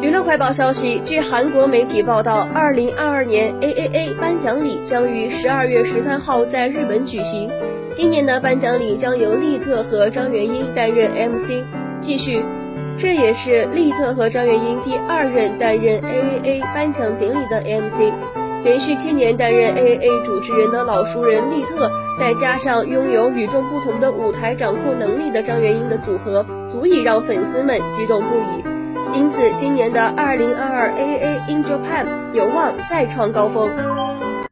娱乐快报消息，据韩国媒体报道，二零二二年 AAA 颁奖礼将于十二月十三号在日本举行。今年的颁奖礼将由利特和张元英担任 MC。继续，这也是利特和张元英第二任担任 AAA 颁奖典礼的 MC。连续七年担任 AAA 主持人的老熟人利特，再加上拥有与众不同的舞台掌控能力的张元英的组合，足以让粉丝们激动不已。因此，今年的二零二二 AAA in Japan 有望再创高峰。